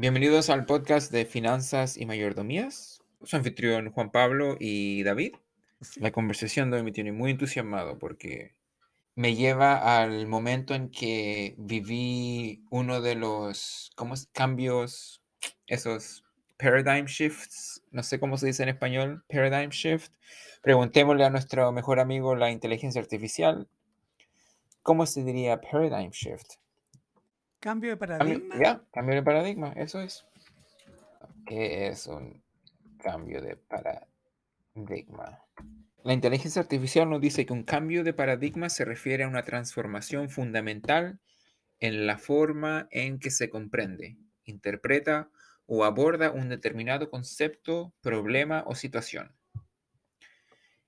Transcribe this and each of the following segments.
Bienvenidos al podcast de Finanzas y Mayordomías. Su anfitrión Juan Pablo y David. La conversación de hoy me tiene muy entusiasmado porque me lleva al momento en que viví uno de los ¿cómo es? cambios, esos paradigm shifts, no sé cómo se dice en español, paradigm shift. Preguntémosle a nuestro mejor amigo la inteligencia artificial, ¿cómo se diría paradigm shift? Cambio de paradigma. ya, cambio de paradigma, eso es. ¿Qué es un cambio de paradigma? La inteligencia artificial nos dice que un cambio de paradigma se refiere a una transformación fundamental en la forma en que se comprende, interpreta o aborda un determinado concepto, problema o situación.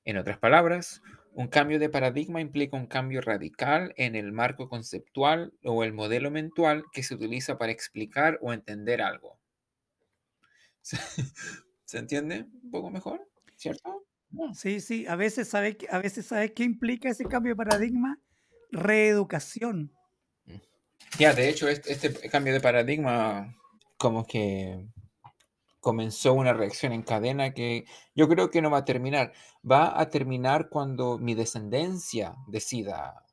En otras palabras, un cambio de paradigma implica un cambio radical en el marco conceptual o el modelo mental que se utiliza para explicar o entender algo. ¿Se, se entiende un poco mejor? ¿Cierto? No. Sí, sí. A veces sabes a veces sabes qué implica ese cambio de paradigma. Reeducación. Ya, de hecho, este, este cambio de paradigma como que comenzó una reacción en cadena que yo creo que no va a terminar. Va a terminar cuando mi descendencia decida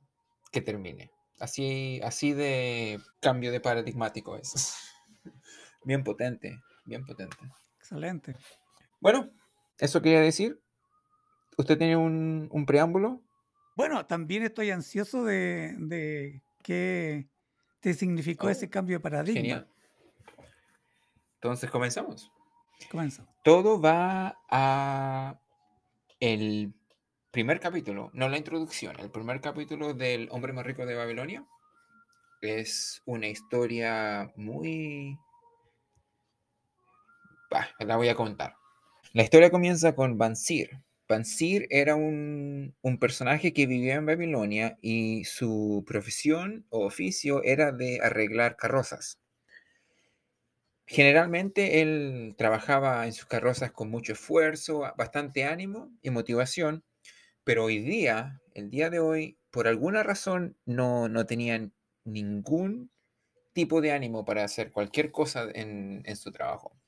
que termine. Así, así de cambio de paradigmático es. Bien potente, bien potente. Excelente. Bueno, eso quería decir. ¿Usted tiene un, un preámbulo? Bueno, también estoy ansioso de, de qué te significó Oh, ese cambio de paradigma. Genial. Entonces comenzamos. Todo va a el primer capítulo, no la introducción, el primer capítulo del hombre más rico de Babilonia. Es una historia muy... La voy a contar. La historia comienza con Bansir. Bansir era un, un personaje que vivía en Babilonia y su profesión o oficio era de arreglar carrozas. Generalmente él trabajaba en sus carrozas con mucho esfuerzo, bastante ánimo y motivación, pero hoy día, el día de hoy, por alguna razón no, no tenían ningún tipo de ánimo para hacer cualquier cosa en, en su trabajo.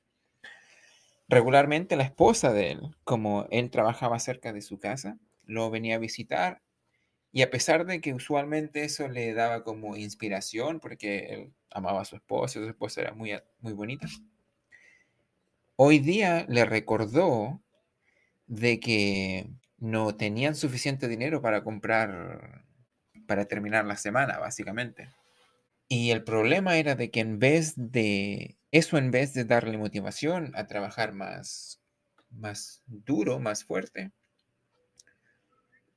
Regularmente la esposa de él, como él trabajaba cerca de su casa, lo venía a visitar y a pesar de que usualmente eso le daba como inspiración, porque él amaba a su esposa, su esposa era muy, muy bonita, hoy día le recordó de que no tenían suficiente dinero para comprar, para terminar la semana, básicamente. Y el problema era de que en vez de, eso en vez de darle motivación a trabajar más, más duro, más fuerte,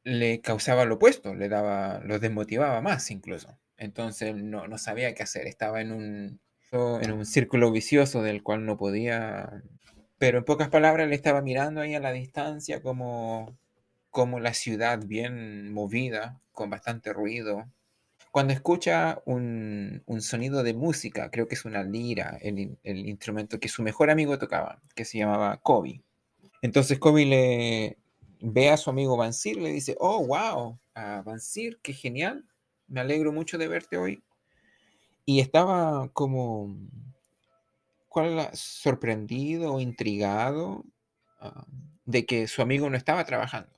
le causaba lo opuesto, le daba, lo desmotivaba más incluso. Entonces no, no sabía qué hacer, estaba en un, en un círculo vicioso del cual no podía... Pero en pocas palabras le estaba mirando ahí a la distancia como, como la ciudad bien movida, con bastante ruido. Cuando escucha un, un sonido de música, creo que es una lira, el, el instrumento que su mejor amigo tocaba, que se llamaba Kobe. Entonces Kobe le ve a su amigo Bansir le dice, oh, wow, ah, Bansir, qué genial, me alegro mucho de verte hoy. Y estaba como, ¿cuál? Sorprendido o intrigado ah, de que su amigo no estaba trabajando.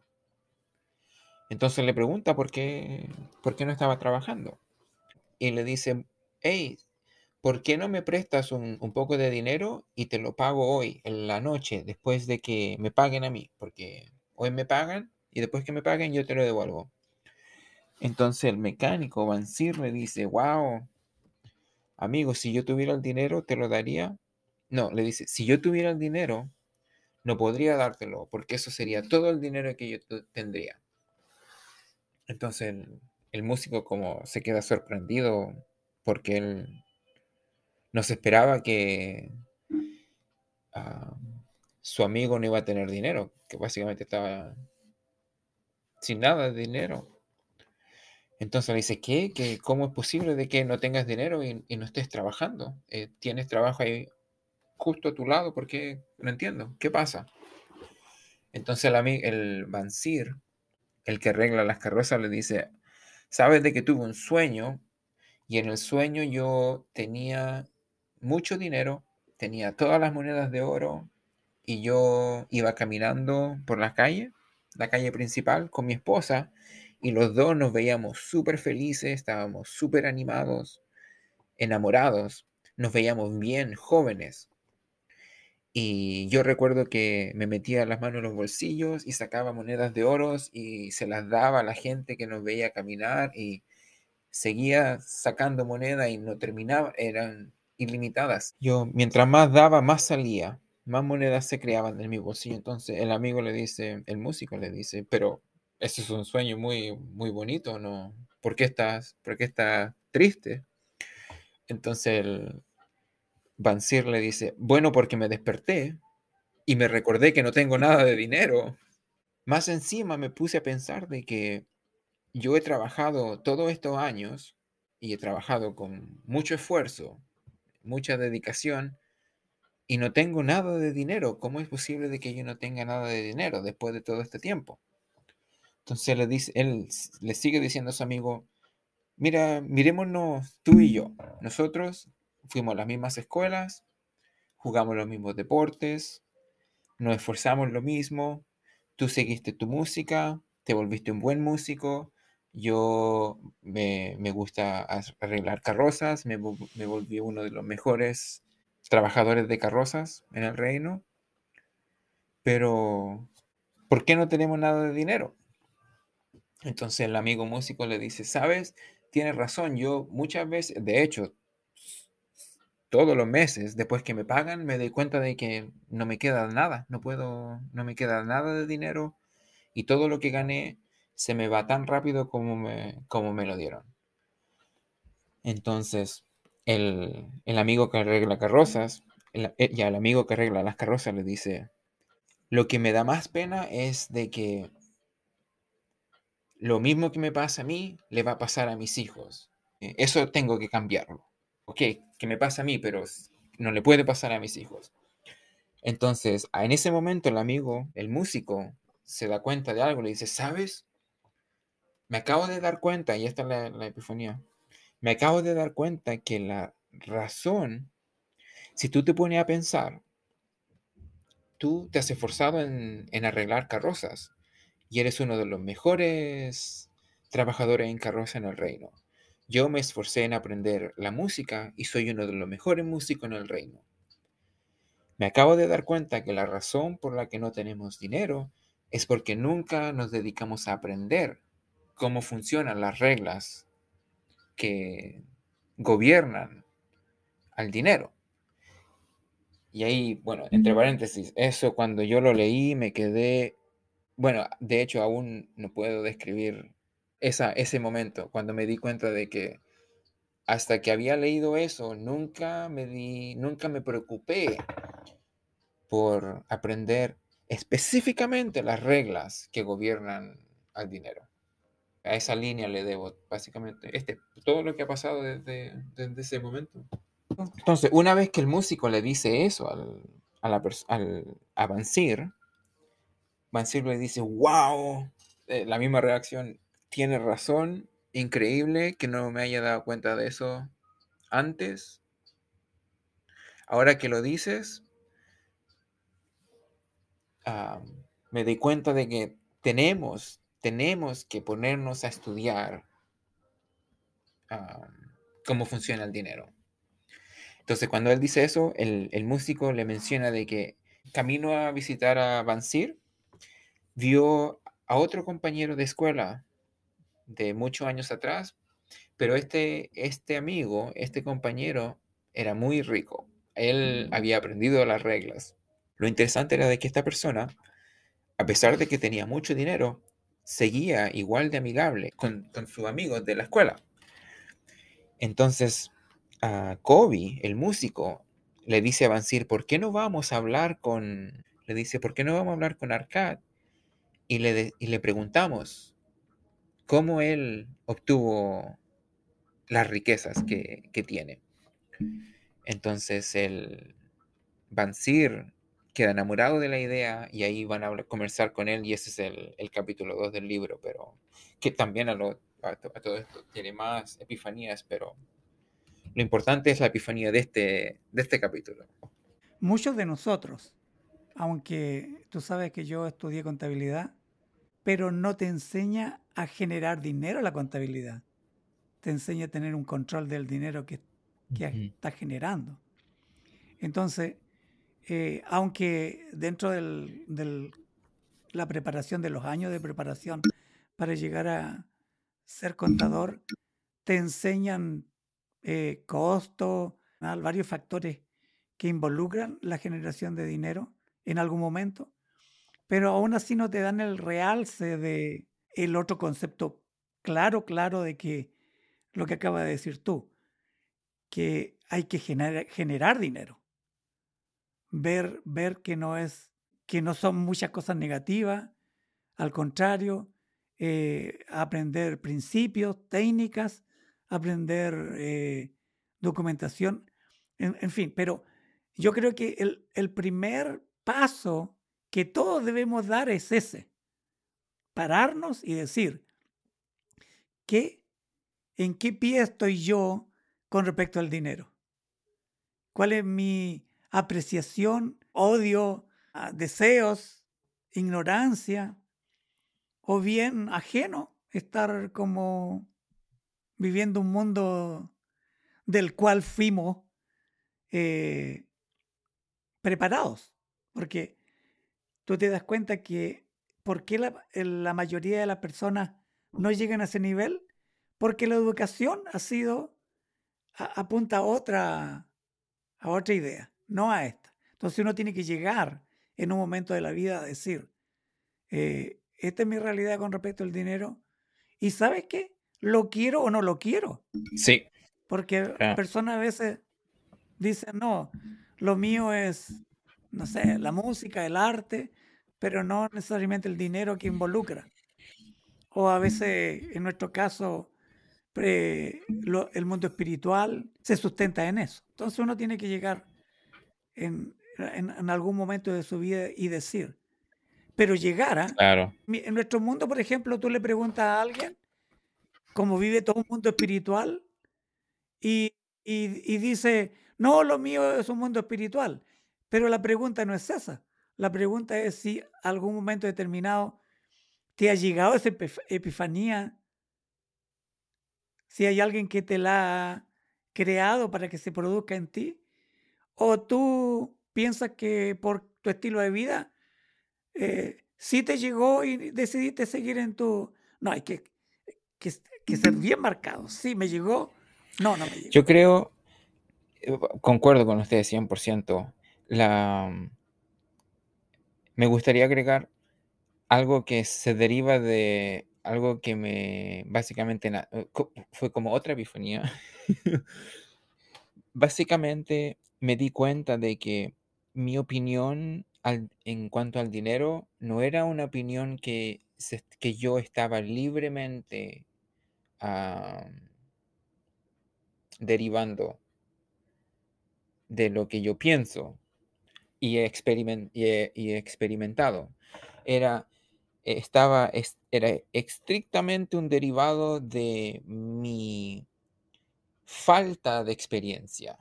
Entonces le pregunta por qué, por qué no estaba trabajando. Y le dice, hey, ¿por qué no me prestas un, un poco de dinero y te lo pago hoy, en la noche, después de que me paguen a mí? Porque hoy me pagan y después que me paguen yo te lo devuelvo. Entonces el mecánico Bansir le dice, wow, amigo, si yo tuviera el dinero, te lo daría. No, le dice, si yo tuviera el dinero, no podría dártelo, porque eso sería todo el dinero que yo tendría. Entonces el, el músico como se queda sorprendido porque él no se esperaba que ah, su amigo no iba a tener dinero, que básicamente estaba sin nada de dinero. Entonces le dice, ¿qué? ¿Que ¿Cómo es posible de que no tengas dinero y, no estés trabajando? Eh, tienes trabajo ahí justo a tu lado, ¿por qué? No entiendo, ¿qué pasa? Entonces el, el Bansir, el que arregla las carrozas, le dice, sabes de que tuve un sueño y en el sueño yo tenía mucho dinero, tenía todas las monedas de oro y yo iba caminando por la calle, la calle principal, con mi esposa y los dos nos veíamos súper felices, estábamos súper animados, enamorados, nos veíamos bien jóvenes. Y yo recuerdo que me metía las manos en los bolsillos y sacaba monedas de oros y se las daba a la gente que nos veía caminar y seguía sacando moneda y no terminaba, eran ilimitadas. Yo, mientras más daba, más salía, más monedas se creaban en mi bolsillo. Entonces el amigo le dice, el músico le dice, pero eso es un sueño muy, muy bonito, ¿no? ¿Por qué estás, por qué estás triste? Entonces el, Bansir le dice, bueno, porque me desperté y me recordé que no tengo nada de dinero. Más encima me puse a pensar de que yo he trabajado todos estos años y he trabajado con mucho esfuerzo, mucha dedicación y no tengo nada de dinero. ¿Cómo es posible de que yo no tenga nada de dinero después de todo este tiempo? Entonces le dice, él le sigue diciendo a su amigo, mira, mirémonos tú y yo. Nosotros fuimos a las mismas escuelas, jugamos los mismos deportes, nos esforzamos lo mismo, tú seguiste tu música, te volviste un buen músico, yo me, gusta arreglar carrozas, me, me, volví uno de los mejores trabajadores de carrozas en el reino, pero ¿por qué no tenemos nada de dinero? Entonces el amigo músico le dice, sabes, tienes razón, yo muchas veces, de hecho, todos los meses, después que me pagan, me doy cuenta de que no me queda nada, no puedo, no me queda nada de dinero y todo lo que gané se me va tan rápido como me, como me lo dieron. Entonces, el, amigo que arregla carrozas, el, eh, ya el amigo que arregla las carrozas le dice, lo que me da más pena es de que lo mismo que me pasa a mí, le va a pasar a mis hijos. Eh, eso tengo que cambiarlo ok, que me pasa a mí, pero no le puede pasar a mis hijos. Entonces, en ese momento el amigo, el músico, se da cuenta de algo, le dice, ¿sabes? Me acabo de dar cuenta, y esta es la, epifanía, me acabo de dar cuenta que la razón, si tú te pones a pensar, tú te has esforzado en, en arreglar carrozas y eres uno de los mejores trabajadores en carroza en el reino. Yo me esforcé en aprender la música y soy uno de los mejores músicos en el reino. Me acabo de dar cuenta que la razón por la que no tenemos dinero es porque nunca nos dedicamos a aprender cómo funcionan las reglas que gobiernan al dinero. Y ahí, bueno, entre paréntesis, eso cuando yo lo leí me quedé, bueno, de hecho aún no puedo describir esa, ese momento, cuando me di cuenta de que hasta que había leído eso, nunca me di, nunca me preocupé por aprender específicamente las reglas que gobiernan al dinero. A esa línea le debo básicamente este, todo lo que ha pasado desde, ese momento. Entonces, una vez que el músico le dice eso al, a la al Bansir le dice, wow, eh, la misma reacción, tiene razón, increíble que no me haya dado cuenta de eso antes. Ahora que lo dices, ah, me di cuenta de que tenemos, tenemos que ponernos a estudiar ah, cómo funciona el dinero. Entonces, cuando él dice eso, el, el, músico le menciona de que camino a visitar a Bansir, vio a otro compañero de escuela de muchos años atrás, pero este, este amigo, este compañero, era muy rico. Él mm. había aprendido las reglas. Lo interesante era de que esta persona, a pesar de que tenía mucho dinero, seguía igual de amigable con, sus amigos de la escuela. Entonces, a Kobe, el músico, le dice a Bansir, ¿por qué no vamos a hablar con... Le dice, ¿por qué no vamos a hablar con Arcad? Y le, y le preguntamos, cómo él obtuvo las riquezas que, tiene. Entonces el Bansir queda enamorado de la idea y ahí van a conversar con él y ese es el, capítulo 2 del libro, pero que también a, todo esto tiene más epifanías, pero lo importante es la epifanía de este, de este capítulo. Muchos de nosotros, aunque tú sabes que yo estudié contabilidad, pero no te enseña a generar dinero la contabilidad. Te enseña a tener un control del dinero que, que estás generando. Entonces, eh, aunque dentro de la preparación de los años de preparación para llegar a ser contador, te enseñan eh, costos, varios factores que involucran la generación de dinero en algún momento, pero aún así no te dan el realce de el otro concepto claro, claro de que lo que acaba de decir tú, que hay que generar, dinero, ver, ver que no es, que no son muchas cosas negativas, al contrario, eh, aprender principios, técnicas, aprender eh, documentación, en, fin, pero yo creo que el, el primer paso que todos debemos dar es ese, pararnos y decir, ¿qué, ¿en qué pie estoy yo con respecto al dinero? ¿Cuál es mi apreciación, odio, ah, deseos, ignorancia? O bien ajeno, estar como viviendo un mundo del cual fuimos eh, preparados. Porque tú te das cuenta que ¿por qué la, mayoría de las personas no llegan a ese nivel? Porque la educación ha sido, apunta a otra, a otra idea, no a esta. Entonces uno tiene que llegar en un momento de la vida a decir, eh, esta es mi realidad con respecto al dinero. ¿Y sabes qué? ¿Lo quiero o no lo quiero? Sí. Porque personas a veces dicen, no, lo mío es, no sé, la música, el arte, pero no necesariamente el dinero que involucra. O a veces, en nuestro caso, el mundo espiritual se sustenta en eso. Entonces uno tiene que llegar en, en, algún momento de su vida y decir, pero llegar a... Claro. En nuestro mundo, por ejemplo, tú le preguntas a alguien cómo vive todo un mundo espiritual y, y dice, no, lo mío es un mundo espiritual. Pero la pregunta no es esa. La pregunta es si algún momento determinado te ha llegado esa epifanía, si hay alguien que te la ha creado para que se produzca en ti, o tú piensas que por tu estilo de vida eh, sí te llegó y decidiste seguir en tu... No, hay que, que, que ser bien marcado. Sí, me llegó. No, no me llegó. Yo creo, eh, concuerdo con ustedes 100%. La, me gustaría agregar algo que se deriva de algo que me básicamente eh, fue como otra epifanía. básicamente me di cuenta de que mi opinión en cuanto al dinero no era una opinión que, que yo estaba libremente derivando de lo que yo pienso y he, experimentado. Era, estaba, era estrictamente un derivado de mi falta de experiencia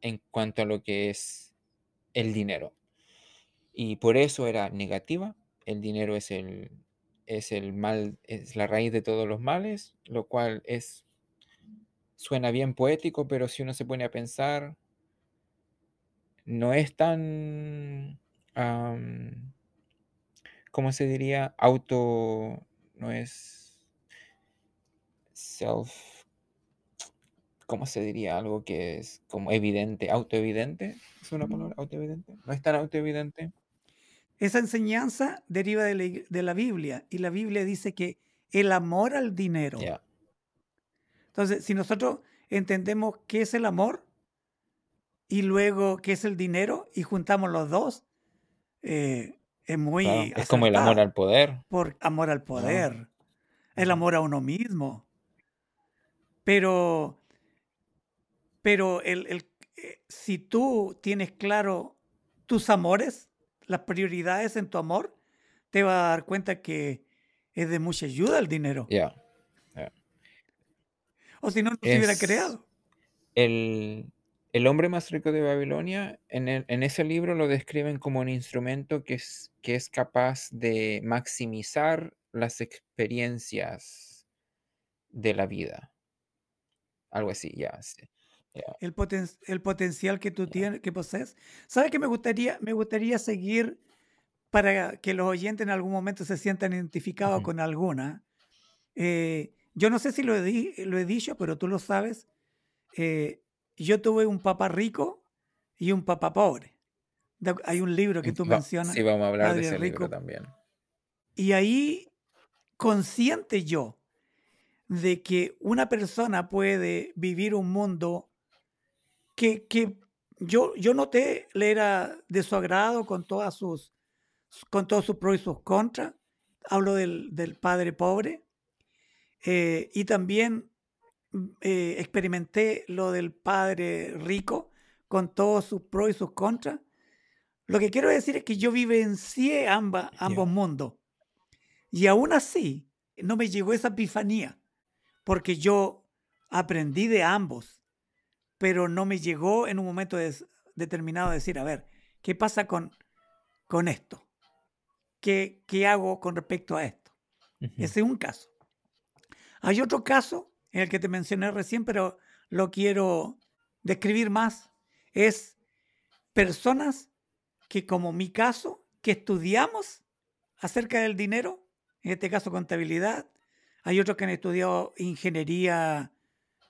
en cuanto a lo que es el dinero. Y por eso era negativa. El dinero es el, es el mal, es la raíz de todos los males, lo cual es suena bien poético, pero si uno se pone a pensar, no es tan, ¿cómo se diría? Auto, no es self, ¿cómo se diría? Algo que es como evidente, autoevidente, ¿es una palabra autoevidente? No es tan autoevidente. Esa enseñanza deriva de la, Biblia y la Biblia dice que el amor al dinero. Entonces, si nosotros entendemos qué es el amor, y luego qué es el dinero y juntamos los dos, eh, es muy... es como el amor al poder. Por amor al poder, el amor a uno mismo. Pero, pero el, el, eh, si tú tienes claro tus amores, las prioridades en tu amor, te vas a dar cuenta que es de mucha ayuda el dinero. Ya. O si no, no se hubiera creado. el, el hombre más rico de Babilonia, en, el- en ese libro lo describen como un instrumento que es, que es capaz de maximizar las experiencias de la vida. Algo así, ya. ya, el, poten- el potencial que tú tienes, que posees. ¿Sabes que me gustaría, me gustaría seguir para que los oyentes en algún momento se sientan identificados con alguna? Eh, yo no sé si lo he, di- lo he dicho, pero tú lo sabes. Eh, yo tuve un papá rico y un papá pobre. De- Hay un libro que tú Va- mencionas, sí, vamos a hablar de Padre ese libro Rico, también. y ahí consciente yo de que una persona puede vivir un mundo que, que yo, yo noté le era de su agrado con todas sus con todos sus pros y sus contras. Hablo del, del padre pobre. eh, y también mm, eh, experimenté lo del padre rico con todos sus pros y sus contras. Lo que quiero decir es que yo vivencié amba- Ya. ambos mundos. Y aún así, no me llegó esa epifanía, porque yo aprendí de ambos, pero no me llegó en un momento des- determinado de decir, a ver, ¿qué pasa con, con esto? ¿Qué, ¿Qué hago con respecto a esto? Ese es un caso. Hay otro caso, en el que te mencioné recién, pero lo quiero describir más, es personas que como mi caso, que estudiamos acerca del dinero, en este caso contabilidad, hay otros que han estudiado ingeniería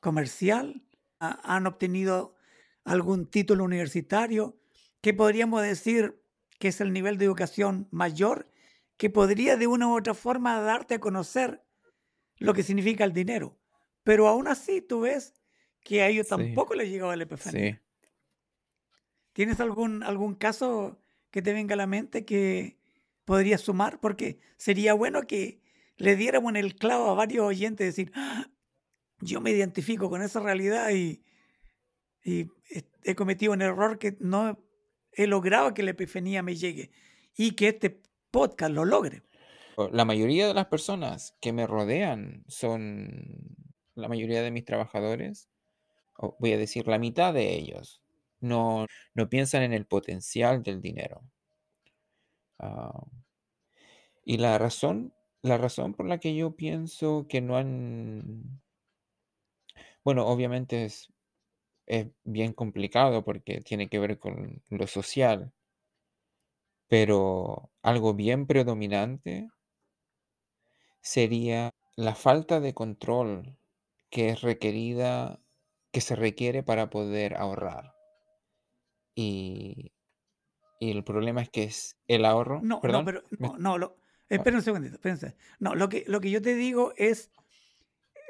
comercial, ha- han obtenido algún título universitario, que podríamos decir que es el nivel de educación mayor, que podría de una u otra forma darte a conocer lo que significa el dinero. Pero aún así tú ves que a ellos Sí, tampoco les llegaba la epifanía. sí. ¿Tienes algún, algún caso que te venga a la mente que podrías sumar? Porque sería bueno que le diéramos en el clavo a varios oyentes decir, "Ah, yo me identifico con esa realidad y, y he cometido un error que no he logrado que la epifanía me llegue y que este podcast lo logre. La mayoría de las personas que me rodean son, la mayoría de mis trabajadores, voy a decir la mitad de ellos, no, no piensan en el potencial del dinero. Ah, y la razón, la razón por la que yo pienso que no han, bueno, obviamente es, es bien complicado porque tiene que ver con lo social, pero algo bien predominante sería la falta de control que es requerida, que se requiere para poder ahorrar. Y, y el problema es que es el ahorro, No, no, pero no, no, lo, ah, espera un segundito, espérense. No, lo que, lo que yo te digo es,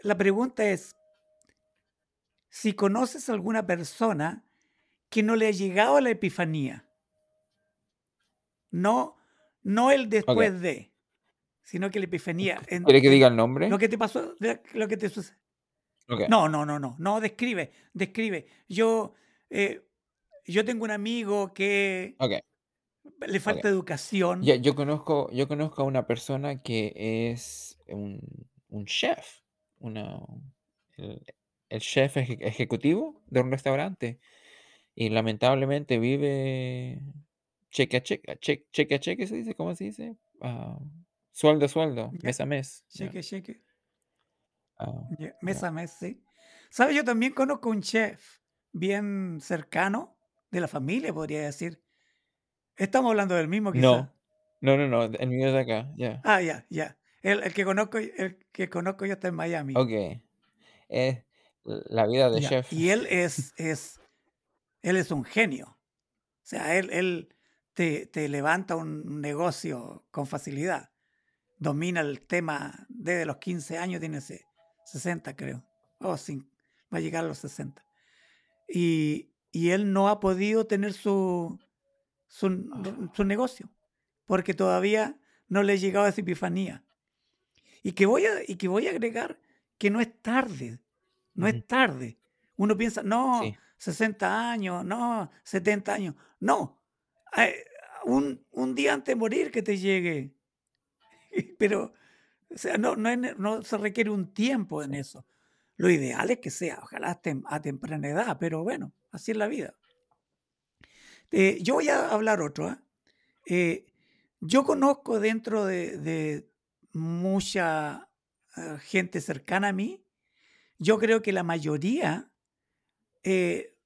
la pregunta es, si conoces a alguna persona que no le ha llegado a la epifanía, no, no el después de, sino que la epifanía, en, ¿Quiere que diga el lo nombre? que te pasó, lo que te sucede. Ok. No, no, no, no, no, describe, describe. Yo, eh, yo tengo un amigo que Ok, le falta educación. Ya, yo conozco, yo conozco a una persona que es un, un chef, una, el, el chef eje- ejecutivo de un restaurante y lamentablemente vive cheque a cheque, cheque, cheque a cheque se dice, ¿cómo se dice? Ah, sueldo a sueldo, Ya, mes a mes. cheque, cheque. Ah, Ya, ya. Mes a mes, sí. ¿Sabes? Yo también conozco un chef bien cercano de la familia, podría decir. Estamos hablando del mismo, quizá. No, no, no, no, el mío es de acá, ya. Ah, ya, ya. El, el que conozco, el que conozco yo está en Miami. Ok, es la vida de chef. Y él es, es, él es un genio. O sea, él, él te, te levanta un negocio con facilidad. Domina el tema desde los 15 años, tiene ese 60, creo. O sí, va a llegar a los 60. Y, y él no ha podido tener su, su, su negocio porque todavía no le ha llegado esa epifanía. Y que voy a, y que voy a agregar que no es tarde, no es tarde. Uno piensa, no, Sí, 60 años, no, 70 años. No, eh, un, un día antes de morir que te llegue. Pero, o sea, no, no, se requiere un tiempo en eso. Lo ideal es que sea, ojalá a temprana edad, pero bueno, así es la vida. Eh, yo voy a hablar otro. ¿ah? Eh, yo conozco dentro de, mucha ah, gente cercana a mí, yo creo que la mayoría eh,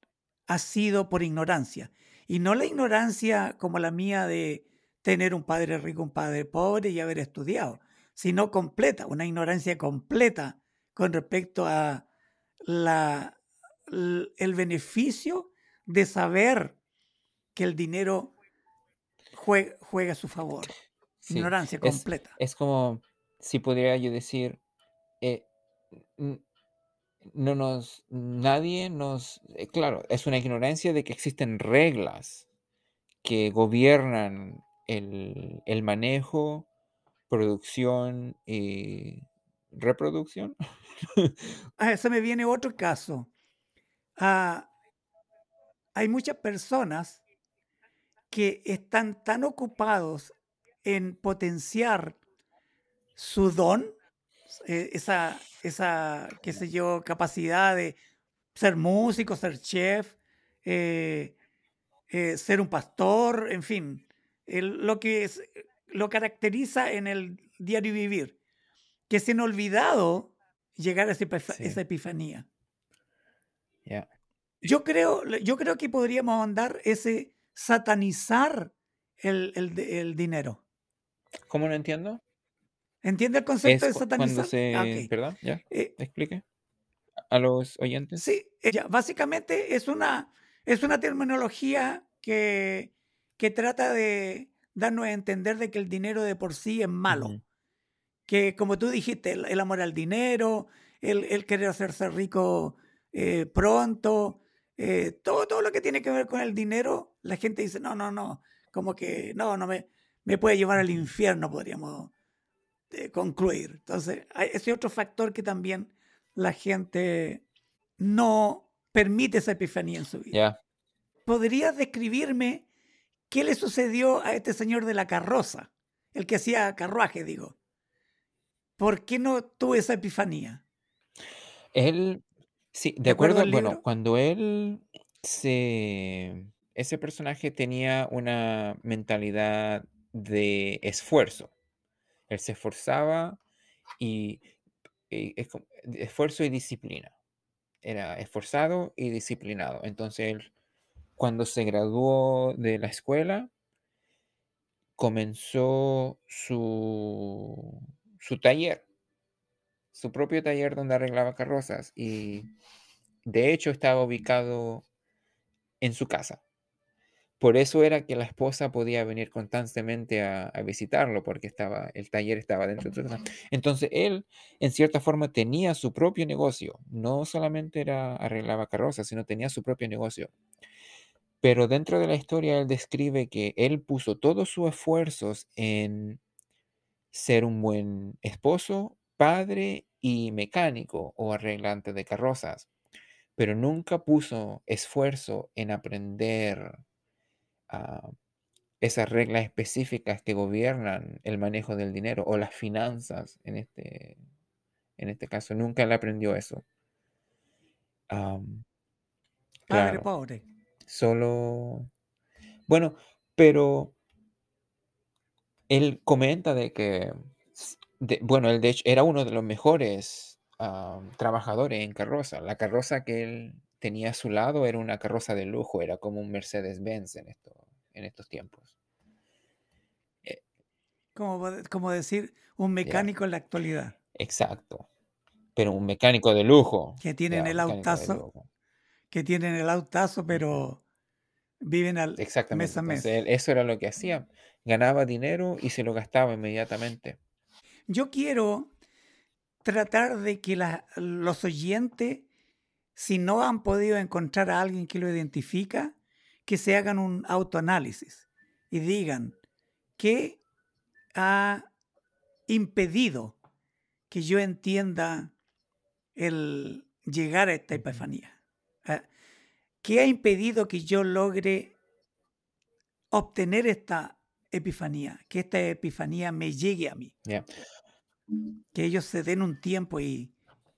ha sido por ignorancia. Y no la ignorancia como la mía de tener un padre rico, un padre pobre y haber estudiado, sino completa, una ignorancia completa con respecto a la, el beneficio de saber que el dinero juega, a su favor. Ignorancia completa. Es, como si podría yo decir, eh, no nos, nadie nos, eh, claro, es una ignorancia de que existen reglas que gobiernan el, el manejo, producción y reproducción. ah, eso me viene otro caso. Ah, hay muchas personas que están tan ocupados en potenciar su don, eh, esa, esa, qué sé yo, capacidad de ser músico, ser chef, eh, eh, ser un pastor, en fin, lo que lo caracteriza en el diario vivir, que se han olvidado llegar a esa, epifanía. Yo, creo, yo creo que podríamos andar ese satanizar el, el, dinero. ¿Cómo no entiendo? ¿Entiende el concepto de satanizar? Ah, perdón, ya. Eh, explique a los oyentes. Sí, eh, básicamente es una, es una terminología que, que trata de darnos a entender de que el dinero de por sí es malo. Que como tú dijiste, el, amor al dinero, el, el querer hacerse rico eh, pronto, eh, todo, todo lo que tiene que ver con el dinero, la gente dice, no, no, no, como que no, no me, me puede llevar al infierno, podríamos eh, concluir. Entonces, ese otro factor que también la gente no permite esa epifanía en su vida. ¿Podrías describirme qué le sucedió a este señor de la carroza? El que hacía carruaje, digo. ¿Por qué no tuvo esa epifanía? Él Sí, de acuerdo, bueno, cuando él se ese personaje tenía una mentalidad de esfuerzo. Él se esforzaba y, esfuerzo y disciplina. Era esforzado y disciplinado. Entonces él, cuando se graduó de la escuela, comenzó su, su taller su propio taller donde arreglaba carrozas y de hecho estaba ubicado en su casa. Por eso era que la esposa podía venir constantemente a, visitarlo, porque estaba, el taller estaba dentro de su casa. Entonces él, en cierta forma, tenía su propio negocio. No solamente era arreglaba carrozas, sino tenía su propio negocio. Pero dentro de la historia él describe que él puso todos sus esfuerzos en ser un buen esposo, padre y mecánico o arreglante de carrozas, pero nunca puso esfuerzo en aprender ah, esas reglas específicas que gobiernan el manejo del dinero o las finanzas en este, en este caso. Nunca le aprendió eso. padre pobre. Solo. Bueno, pero él comenta de que bueno, él de hecho era uno de los mejores trabajadores en carroza. La carroza que él tenía a su lado era una carroza de lujo, era como un Mercedes-Benz en, esto, en estos tiempos. Eh, como, como decir, un mecánico en la actualidad. Exacto. Pero un mecánico de lujo. Que tienen el autazo. Que tienen el autazo, pero viven al mes a mes. eso era lo que hacía. Ganaba dinero y se lo gastaba inmediatamente. Yo quiero tratar de que los oyentes, si no han podido encontrar a alguien que lo identifica, que se hagan un autoanálisis y digan qué ha impedido que yo entienda el llegar a esta epifanía. ¿Qué ha impedido que yo logre obtener esta epifanía, que esta epifanía me llegue a mí. Que ellos se den un tiempo y,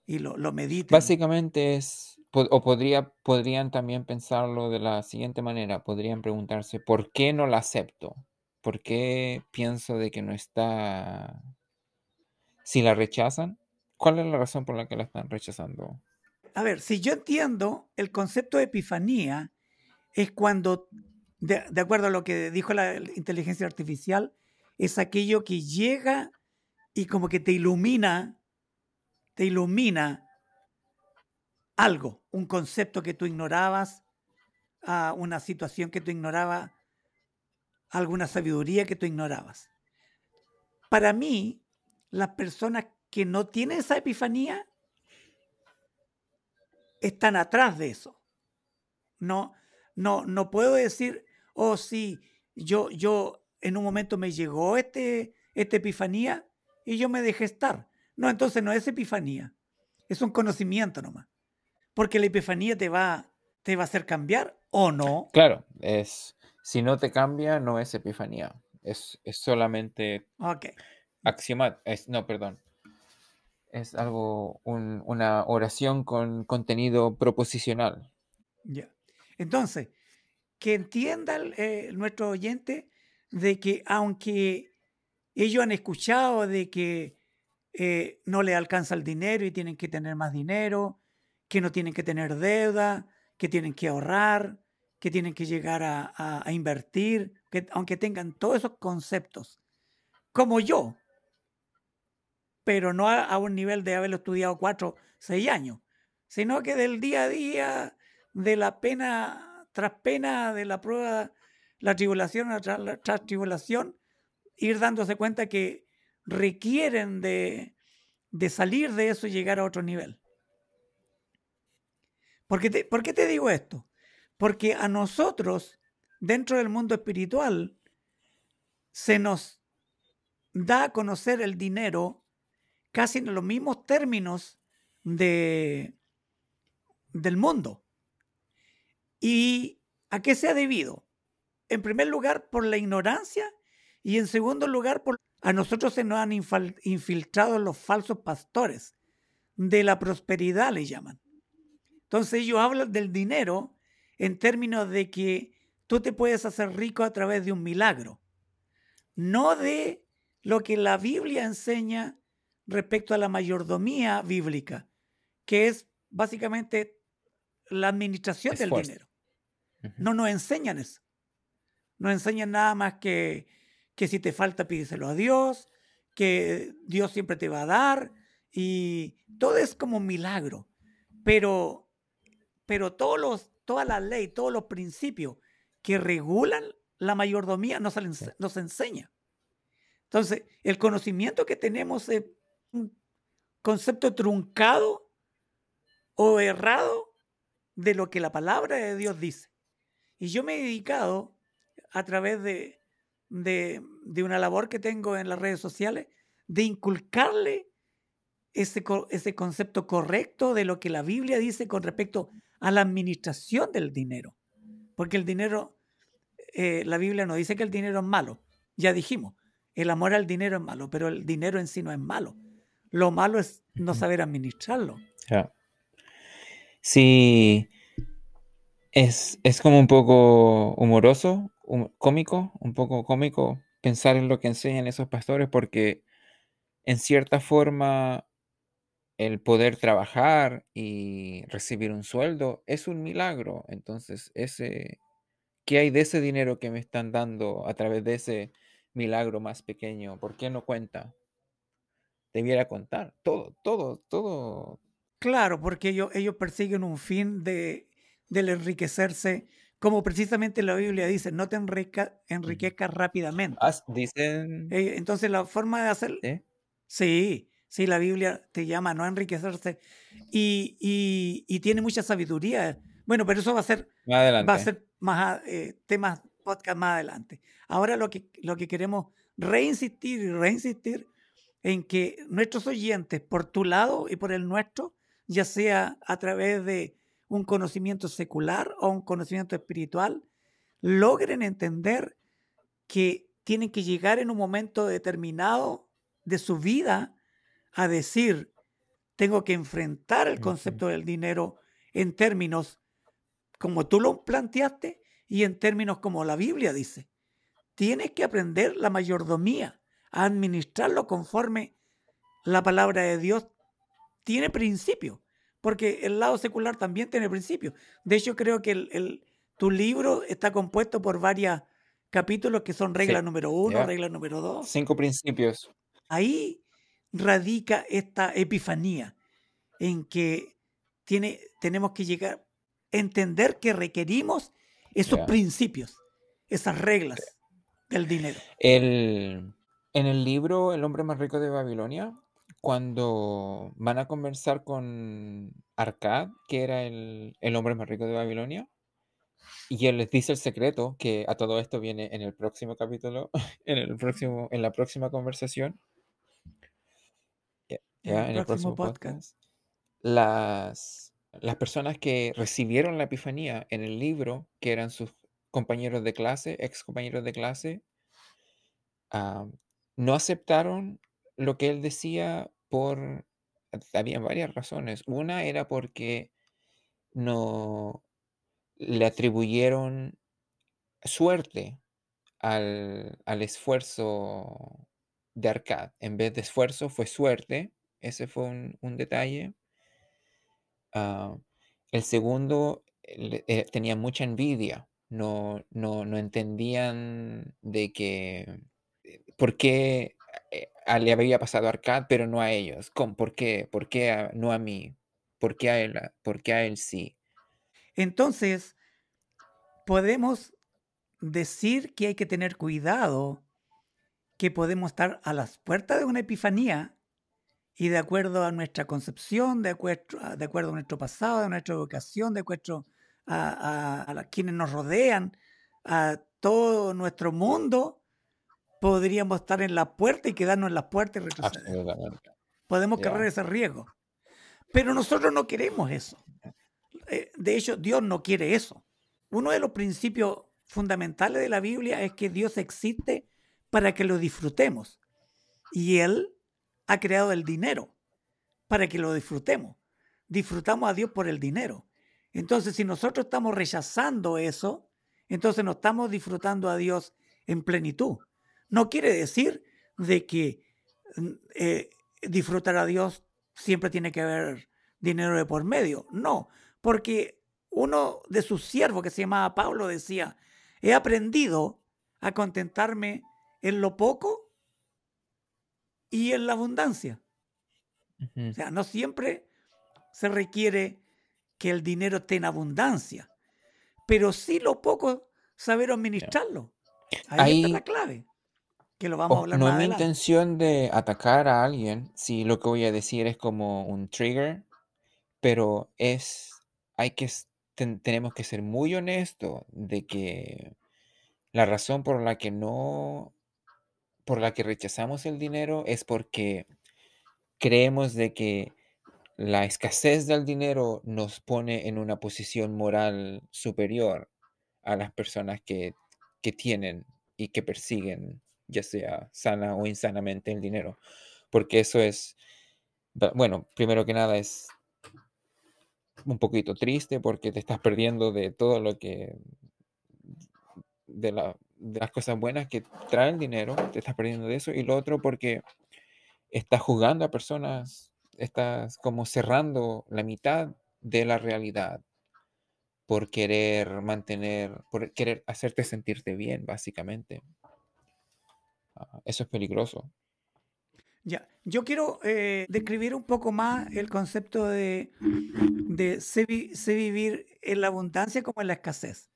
y lo, lo mediten. Básicamente es, o podría, podrían también pensarlo de la siguiente manera, podrían preguntarse, ¿por qué no la acepto? ¿Por qué pienso de que no está... Si la rechazan, ¿cuál es la razón por la que la están rechazando? A ver, si yo entiendo, el concepto de epifanía es cuando, de, acuerdo a lo que dijo la inteligencia artificial, es aquello que llega y como que te ilumina, te ilumina algo, un concepto que tú ignorabas, a una situación que tú ignorabas, alguna sabiduría que tú ignorabas. Para mí, las personas que no tienen esa epifanía están atrás de eso. No, no, no puedo decir, oh sí, yo, yo en un momento me llegó este, esta epifanía y yo me dejé estar. No, entonces no es epifanía, es un conocimiento nomás. Porque la epifanía te va, te va a hacer cambiar o no. Claro, es, si no te cambia, no es epifanía, es, es solamente Ok, axiomat, es, no, perdón. Es algo, un- una oración con contenido proposicional. ya. Entonces, que entienda eh, nuestro oyente de que aunque ellos han escuchado de que eh, no le alcanza el dinero y tienen que tener más dinero, que no tienen que tener deuda, que tienen que ahorrar, que tienen que llegar a, a- a invertir, que aunque tengan todos esos conceptos, como yo, pero no a, un nivel de haberlo estudiado cuatro, seis años, sino que del día a día, de la pena tras pena, de la prueba, la tribulación tras, la- tras tribulación, ir dándose cuenta que requieren de, de salir de eso y llegar a otro nivel. ¿Por por qué te digo esto? Porque a nosotros, dentro del mundo espiritual, se nos da a conocer el dinero casi en los mismos términos de, del mundo. ¿Y a qué se ha debido? En primer lugar, por la ignorancia y en segundo lugar, por a nosotros se nos han infiltrado los falsos pastores de la prosperidad, le llaman. Entonces ellos hablan del dinero en términos de que tú te puedes hacer rico a través de un milagro, no de lo que la Biblia enseña respecto a la mayordomía bíblica, que es básicamente la administración del dinero. No nos enseñan eso. No enseñan nada más que, que si te falta pídeselo a Dios, que Dios siempre te va a dar y todo es como un milagro. Pero, pero todos los, toda la ley, todos los principios que regulan la mayordomía nos, nos enseña. Entonces, el conocimiento que tenemos es concepto truncado o errado de lo que la palabra de Dios dice. Y yo me he dedicado a través de, de, una labor que tengo en las redes sociales de inculcarle ese, ese concepto correcto de lo que la Biblia dice con respecto a la administración del dinero. Porque el dinero, eh, la Biblia no dice que el dinero es malo. Ya dijimos, el amor al dinero es malo, pero el dinero en sí no es malo. Lo malo es no saber administrarlo. Sí, es, es como un poco humoroso, hum- cómico, un poco cómico pensar en lo que enseñan esos pastores porque en cierta forma el poder trabajar y recibir un sueldo es un milagro. Entonces, ese, ¿qué hay de ese dinero que me están dando a través de ese milagro más pequeño? ¿Por qué no cuenta? Debiera contar. Todo, todo, todo. Claro, porque ellos, ellos persiguen un fin de, del enriquecerse, como precisamente la Biblia dice, no te enriquezcas rápidamente. Haz- dicen... Eh, Entonces la forma de hacer, ¿sí? sí, sí, la Biblia te llama a no enriquecerse y, y, y tiene mucha sabiduría. Bueno, pero eso va a ser, Más adelante. va a ser más eh, temas podcast más adelante. Ahora lo que, lo que queremos reinsistir y reinsistir en que nuestros oyentes, por tu lado y por el nuestro, ya sea a través de un conocimiento secular o un conocimiento espiritual, logren entender que tienen que llegar en un momento determinado de su vida a decir, tengo que enfrentar el concepto del dinero en términos como tú lo planteaste y en términos como la Biblia dice. Tienes que aprender la mayordomía, a administrarlo conforme la palabra de Dios tiene principio, porque el lado secular también tiene principio. De hecho, creo que el, tu libro está compuesto por varios capítulos que son regla número uno, regla número dos. Cinco principios. Ahí radica esta epifanía en que tiene, tenemos que llegar a entender que requerimos esos principios, esas reglas del dinero. El, en el libro El hombre más rico de Babilonia, cuando van a conversar con Arcad, que era el, el hombre más rico de Babilonia, y él les dice el secreto, que a todo esto viene en el próximo capítulo, en, el próximo, en la próxima conversación. en, el, próximo, podcast. Las, las personas que recibieron la epifanía en el libro, que eran sus compañeros de clase, ex compañeros de clase, no aceptaron lo que él decía por... Había varias razones. Una era porque no le atribuyeron suerte al, esfuerzo de Arcad. En vez de esfuerzo fue suerte. Ese fue un, detalle. Ah, el segundo eh, tenía mucha envidia. No, no, no entendían de que por qué eh, le había pasado a Arcad, pero no a ellos. ¿Cómo? ¿Por qué? ¿Por qué no a mí? ¿Por qué a él, por qué a él sí? Entonces, podemos decir que hay que tener cuidado, que podemos estar a las puertas de una epifanía y de acuerdo a nuestra concepción, de acuerdo, de a nuestro pasado, a nuestra educación, de acuerdo a, a, quienes nos rodean, a todo nuestro mundo, podríamos estar en la puerta y quedarnos en la puerta y retroceder. Podemos correr ese riesgo. Pero nosotros no queremos eso. Eh, de hecho, Dios no quiere eso. Uno de los principios fundamentales de la Biblia es que Dios existe para que lo disfrutemos. Y Él ha creado el dinero para que lo disfrutemos. Disfrutamos a Dios por el dinero. Entonces, si nosotros estamos rechazando eso, entonces no estamos disfrutando a Dios en plenitud. No quiere decir de que mm, eh, disfrutar a Dios siempre tiene que haber dinero de por medio. No, porque uno de sus siervos que se llamaba Pablo decía, he aprendido a contentarme en lo poco y en la abundancia. O sea, no siempre se requiere que el dinero esté en abundancia, pero sí lo poco saber administrarlo. Ahí, está la clave. Que lo vamos a hablar no es mi intención de atacar a alguien si lo que voy a decir es como un trigger, pero es hay que, tenemos que ser muy honestos de que la razón por la que no, por la que rechazamos el dinero es porque creemos de que la escasez del dinero nos pone en una posición moral superior a las personas que, que tienen y que persiguen, ya sea sana o insanamente, el dinero. Porque eso es, bueno, primero que nada es un poquito triste porque te estás perdiendo de todo lo que, de, las cosas buenas que trae el dinero, te estás perdiendo de eso. Y lo otro porque estás jugando a personas, estás como cerrando la mitad de la realidad por querer mantener, por querer hacerte sentirte bien, básicamente. Ah, eso es peligroso. Ya, yo quiero eh, describir un poco más el concepto de, de sé, vivir en la abundancia como en la escasez.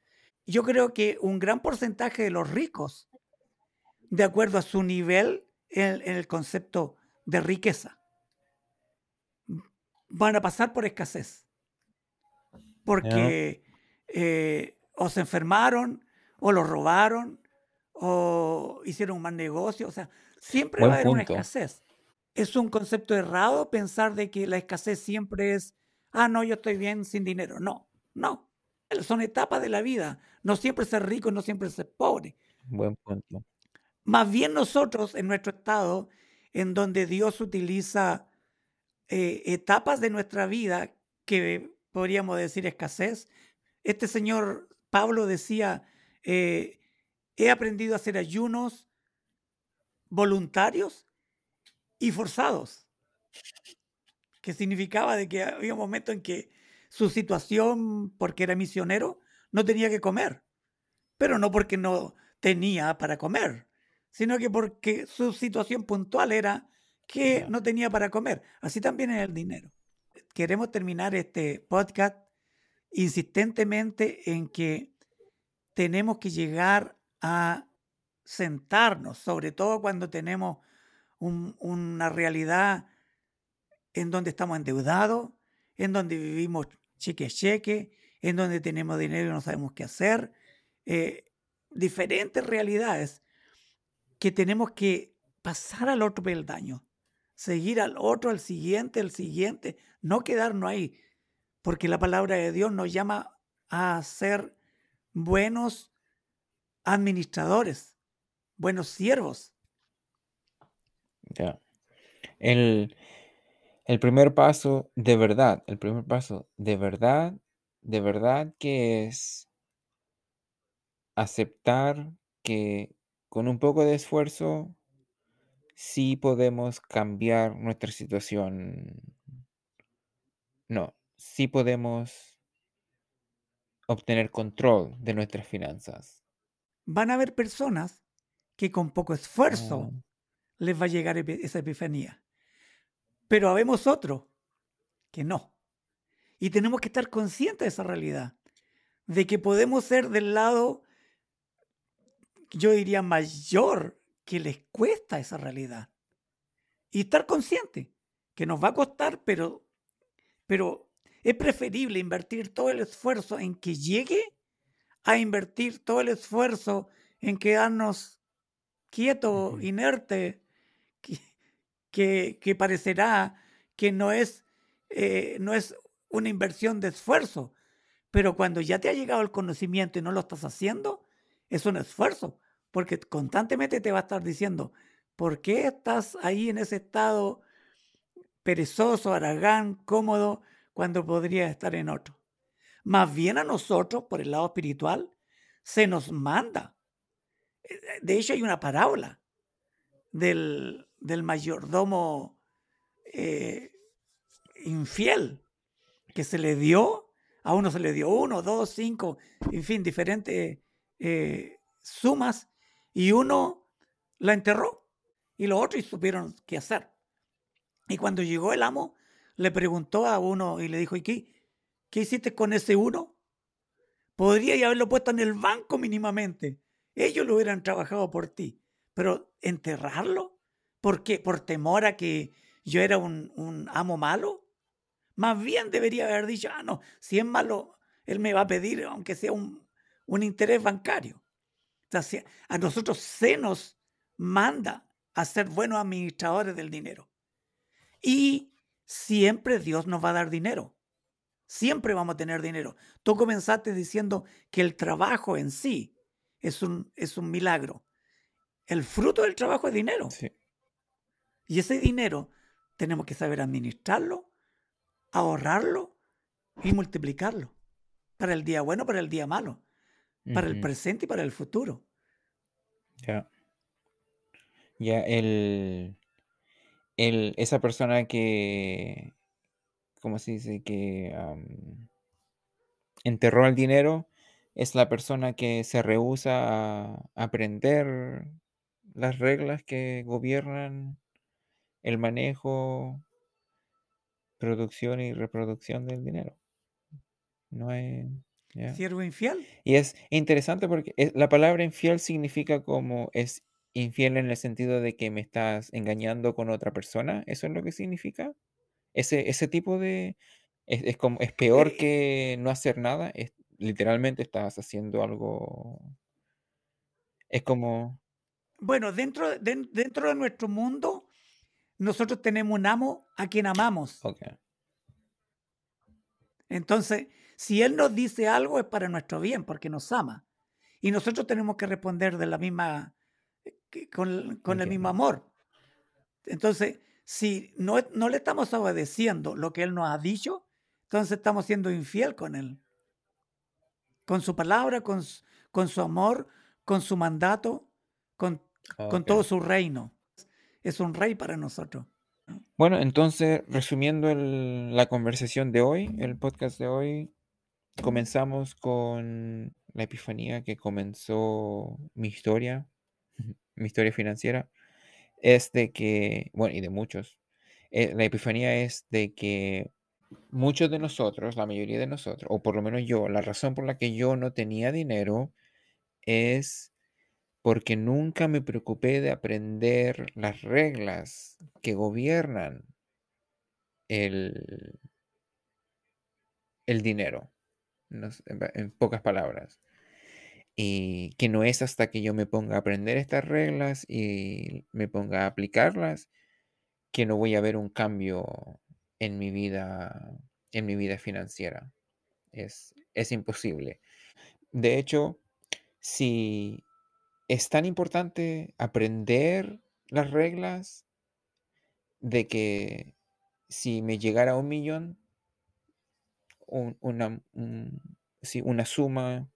Yo creo que un gran porcentaje de los ricos, de acuerdo a su nivel en, el concepto de riqueza, van a pasar por escasez. Porque eh, o se enfermaron, o lo robaron, o hicieron un mal negocio. O sea, Siempre va a haber una escasez. Es un concepto errado pensar de que la escasez siempre es, ah, no, yo estoy bien sin dinero. No, no. Son etapas de la vida. No siempre ser rico, no siempre ser pobre. Buen punto. Más bien nosotros en nuestro estado, en donde Dios utiliza eh, etapas de nuestra vida que podríamos decir escasez. Este señor Pablo decía, eh, he aprendido a hacer ayunos voluntarios y forzados, que significaba de que había un momento en que su situación, porque era misionero, no tenía que comer, pero no porque no tenía para comer, sino que porque su situación puntual era que no tenía para comer. Así también es el dinero. Queremos terminar este podcast insistentemente en que tenemos que llegar a sentarnos, sobre todo cuando tenemos una realidad en donde estamos endeudados, en donde vivimos cheque cheque, en donde tenemos dinero y no sabemos qué hacer, eh, diferentes realidades que tenemos que pasar al otro peldaño, seguir al otro, al siguiente, al siguiente, no quedarnos ahí, porque la palabra de Dios nos llama a ser buenos administradores, buenos siervos. El, el primer paso de verdad, el primer paso de verdad, de verdad que es aceptar que con un poco de esfuerzo sí podemos cambiar nuestra situación. No, sí podemos obtener control de nuestras finanzas. Van a haber personas que con poco esfuerzo les va a llegar esa epifanía. Pero habemos otros que no. Y tenemos que estar conscientes de esa realidad, de que podemos ser del lado, yo diría, mayor que les cuesta esa realidad. Y estar consciente que nos va a costar, pero, pero es preferible invertir todo el esfuerzo en que llegue a invertir todo el esfuerzo en quedarnos quietos, inerte, que, que, parecerá que no es, eh, no es una inversión de esfuerzo, pero cuando ya te ha llegado el conocimiento y no lo estás haciendo, es un esfuerzo, porque constantemente te va a estar diciendo, ¿por qué estás ahí en ese estado perezoso, aragán, cómodo, cuando podría estar en otro? Más bien a nosotros, por el lado espiritual, se nos manda. Eh, de hecho, hay una parábola del, del mayordomo eh, infiel que se le dio, a uno se le dio uno, dos, cinco, en fin, diferentes eh, sumas, y uno la enterró y los otros supieron qué hacer. Y cuando llegó el amo, le preguntó a uno y le dijo, ¿y qué, qué hiciste con ese uno? Podría haberlo puesto en el banco mínimamente. Ellos lo hubieran trabajado por ti. Pero enterrarlo, ¿Por qué? ¿Por temor a que yo era un, amo malo? Más bien debería haber dicho, ah, no, si es malo, él me va a pedir, aunque sea un, interés bancario. a nosotros se nos manda a ser buenos administradores del dinero. Y siempre Dios nos va a dar dinero. Siempre vamos a tener dinero. Tú comenzaste diciendo que el trabajo en sí es un, es un milagro. El fruto del trabajo es dinero. Sí. Y ese dinero tenemos que saber administrarlo, ahorrarlo y multiplicarlo. Para el día bueno, para el día malo. Para el presente y para el futuro. Ya. Ya, el, el, esa persona que, ¿cómo se dice? Que enterró el dinero es la persona que se rehúsa a aprender las reglas que gobiernan el manejo, producción y reproducción del dinero. No es... ¿Siervo infiel? Y es interesante porque la palabra infiel significa como es infiel en el sentido de que me estás engañando con otra persona. ¿Eso es lo que significa? Ese, ese tipo de... Es, como, es peor eh, que no hacer nada. Es, literalmente estás haciendo algo... Es como... Bueno, dentro, dentro de nuestro mundo nosotros tenemos un amo a quien amamos. Entonces, si Él nos dice algo es para nuestro bien, porque nos ama. Y nosotros tenemos que responder de la misma, con, el mismo amor. Entonces, si no, no le estamos obedeciendo lo que Él nos ha dicho, entonces estamos siendo infiel con Él. Con su palabra, con, su- con su amor, con su mandato, con, con todo su reino. Es un rey para nosotros. Bueno, entonces, resumiendo el- la conversación de hoy, el podcast de hoy, comenzamos con la epifanía que comenzó mi historia, mi historia financiera, es de que, bueno, y de muchos, eh, la epifanía es de que muchos de nosotros, la mayoría de nosotros, o por lo menos yo, la razón por la que yo no tenía dinero es porque nunca me preocupé de aprender las reglas que gobiernan el, el dinero, en pocas palabras. Y que no es hasta que yo me ponga a aprender estas reglas y me ponga a aplicarlas que no voy a ver un cambio en mi vida, en mi vida financiera. Es, es imposible. De hecho, si es tan importante aprender las reglas de que si me llegara un millón, un- una, una suma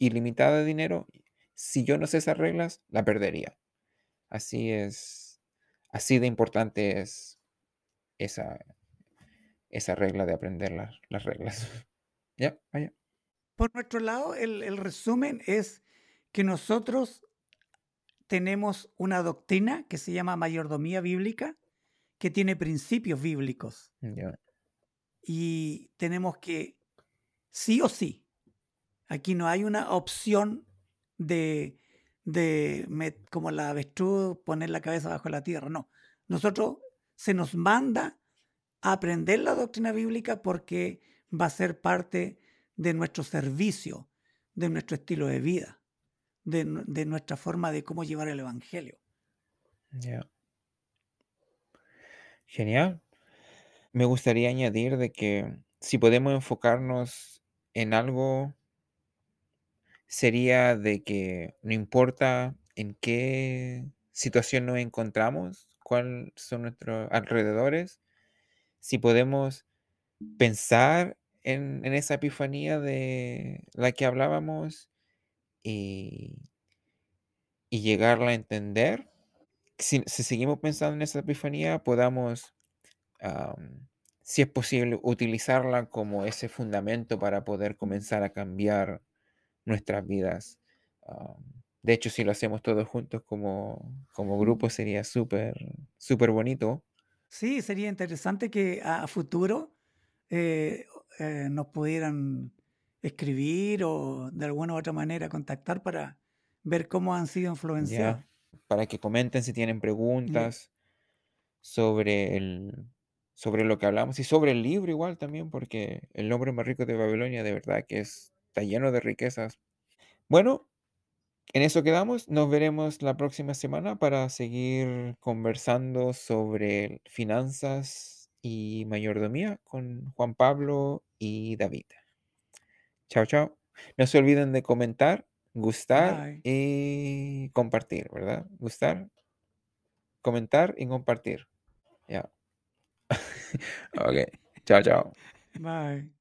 ilimitada de dinero, si yo no sé esas reglas, la perdería. Así es, así de importante es esa, esa regla de aprender las, las reglas. Ya, vaya. Por nuestro lado, el, el resumen es que nosotros tenemos una doctrina que se llama mayordomía bíblica, que tiene principios bíblicos. Ya, y tenemos que, sí o sí, aquí no hay una opción de, de como la avestruz, poner la cabeza bajo la tierra, no. Nosotros se nos manda a aprender la doctrina bíblica porque va a ser parte de nuestro servicio, de nuestro estilo de vida, de, de nuestra forma de cómo llevar el Evangelio. Genial. Me gustaría añadir de que si podemos enfocarnos en algo, sería de que no importa en qué situación nos encontramos, cuáles son nuestros alrededores, si podemos pensar en, esa epifanía de la que hablábamos y, llegarla a entender, si, seguimos pensando en esa epifanía, podamos am, si es posible, utilizarla como ese fundamento para poder comenzar a cambiar nuestras vidas. Am, de hecho, si lo hacemos todos juntos como, como grupo, sería súper, súper bonito. Sí, sería interesante que a, futuro eh, eh, nos pudieran escribir o de alguna u otra manera contactar para ver cómo han sido influenciados. Para que comenten si tienen preguntas sobre el, sobre lo que hablamos y sobre el libro igual también, porque el hombre más rico de Babilonia de verdad que es- está lleno de riquezas. Bueno, en eso quedamos. Nos veremos la próxima semana para seguir conversando sobre finanzas y mayordomía con Juan Pablo y David. Chao, chao. No se olviden de comentar, gustar Bye. y compartir, ¿verdad? Gustar, comentar y compartir. Ya. ok. Chao, chao. Bye.